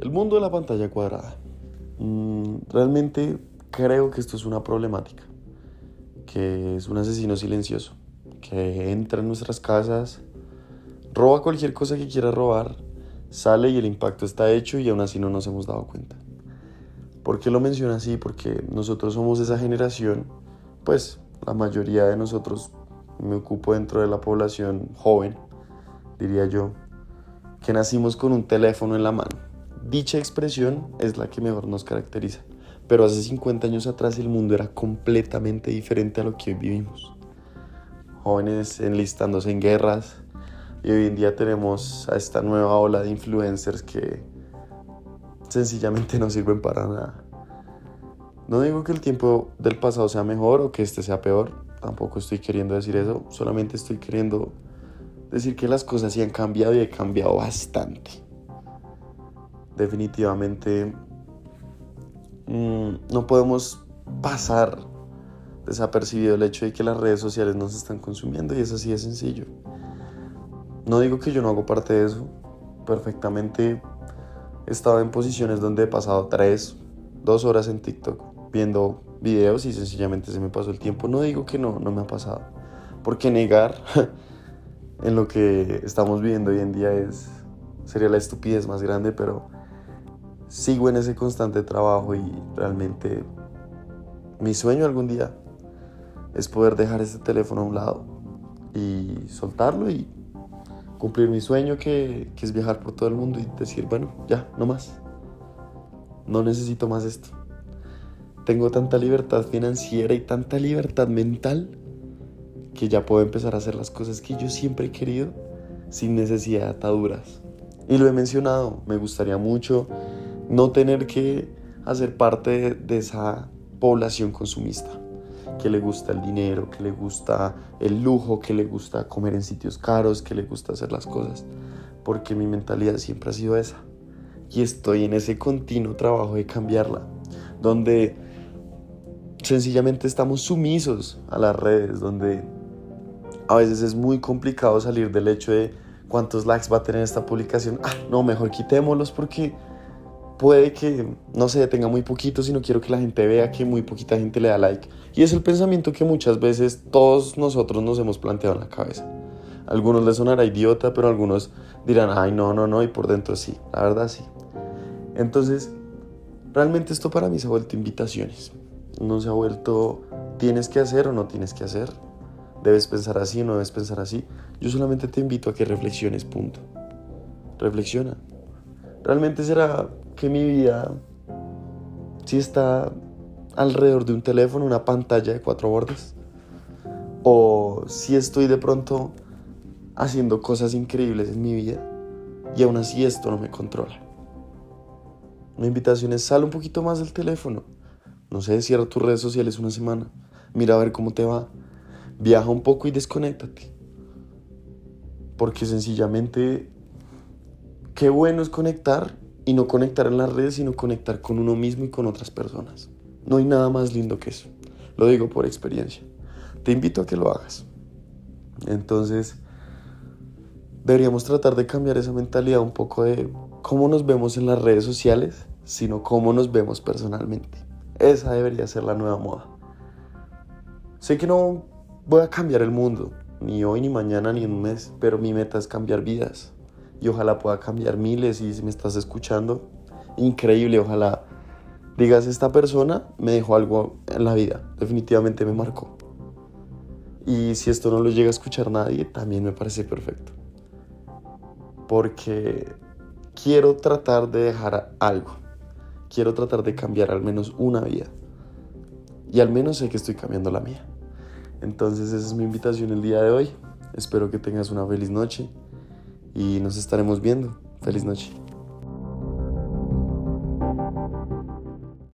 El mundo de la pantalla cuadrada. Mm, realmente creo que esto es una problemática, que es un asesino silencioso, que entra en nuestras casas, roba cualquier cosa que quiera robar, sale y el impacto está hecho y aún así no nos hemos dado cuenta. ¿Por qué lo menciono así? Porque nosotros somos esa generación, pues la mayoría de nosotros me ocupo dentro de la población joven, diría yo, que nacimos con un teléfono en la mano. Dicha expresión es la que mejor nos caracteriza. Pero hace 50 años atrás el mundo era completamente diferente a lo que hoy vivimos. Jóvenes enlistándose en guerras y hoy en día tenemos a esta nueva ola de influencers que sencillamente no sirven para nada. No digo que el tiempo del pasado sea mejor o que este sea peor, tampoco estoy queriendo decir eso, solamente estoy queriendo decir que las cosas sí han cambiado y han cambiado bastante. Definitivamente mm, no podemos pasar desapercibido el hecho de que las redes sociales nos están consumiendo y es así de sencillo. No digo que yo no hago parte de eso, perfectamente he estado en posiciones donde he pasado tres, dos horas en TikTok viendo videos y sencillamente se me pasó el tiempo. No digo que no, no me ha pasado, porque negar en lo que estamos viviendo hoy en día es sería la estupidez más grande, pero sigo en ese constante trabajo y realmente mi sueño algún día es poder dejar este teléfono a un lado y soltarlo y cumplir mi sueño que, que, es viajar por todo el mundo y decir, bueno, ya, no más. No necesito más esto. Tengo tanta libertad financiera y tanta libertad mental que ya puedo empezar a hacer las cosas que yo siempre he querido sin necesidad de ataduras. Y lo he mencionado, me gustaría mucho no tener que hacer parte de, esa población consumista, que le gusta el dinero, que le gusta el lujo, que le gusta comer en sitios caros, que le gusta hacer las cosas, porque mi mentalidad siempre ha sido esa. Y estoy en ese continuo trabajo de cambiarla, donde sencillamente estamos sumisos a las redes, donde a veces es muy complicado salir del hecho de cuántos likes va a tener esta publicación. Ah, no, mejor quitémoslos porque puede que, no se tenga muy poquitos y no quiero que la gente vea que muy poquita gente le da like. Y es el pensamiento que muchas veces todos nosotros nos hemos planteado en la cabeza. algunos les sonará idiota, pero algunos dirán, ay, no, no, no, y por dentro sí, la verdad sí. Entonces, realmente esto para mí se ha vuelto invitaciones. No se ha vuelto, tienes que hacer o no tienes que hacer debes pensar así, no debes pensar así. Yo solamente te invito a que reflexiones, punto. Reflexiona. ¿Realmente será que mi vida si está alrededor de un teléfono, una pantalla de cuatro bordes? ¿O si estoy de pronto haciendo cosas increíbles en mi vida y aún así esto no me controla? Mi invitación es sal un poquito más del teléfono. No sé, cierra tus redes sociales una semana. Mira a ver cómo te va Viaja un poco y desconéctate. Porque sencillamente, qué bueno es conectar y no conectar en las redes, sino conectar con uno mismo y con otras personas. No hay nada más lindo que eso. Lo digo por experiencia. Te invito a que lo hagas. Entonces, deberíamos tratar de cambiar esa mentalidad un poco de cómo nos vemos en las redes sociales, sino cómo nos vemos personalmente. Esa debería ser la nueva moda. Sé que no voy a cambiar el mundo, ni hoy, ni mañana, ni en un mes, pero mi meta es cambiar vidas. Y ojalá pueda cambiar miles y si me estás escuchando, increíble, ojalá digas, esta persona me dejó algo en la vida, definitivamente me marcó. Y si esto no lo llega a escuchar nadie, también me parece perfecto. Porque quiero tratar de dejar algo. Quiero tratar de cambiar al menos una vida. Y al menos sé que estoy cambiando la mía. Entonces esa es mi invitación el día de hoy. Espero que tengas una feliz noche y nos estaremos viendo. Feliz noche.